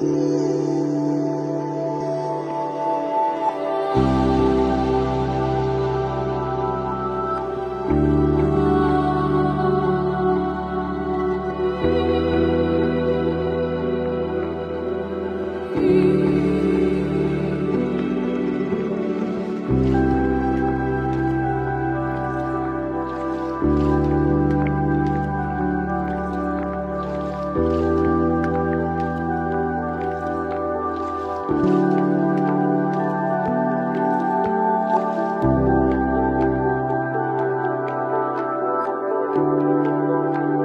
Música うん。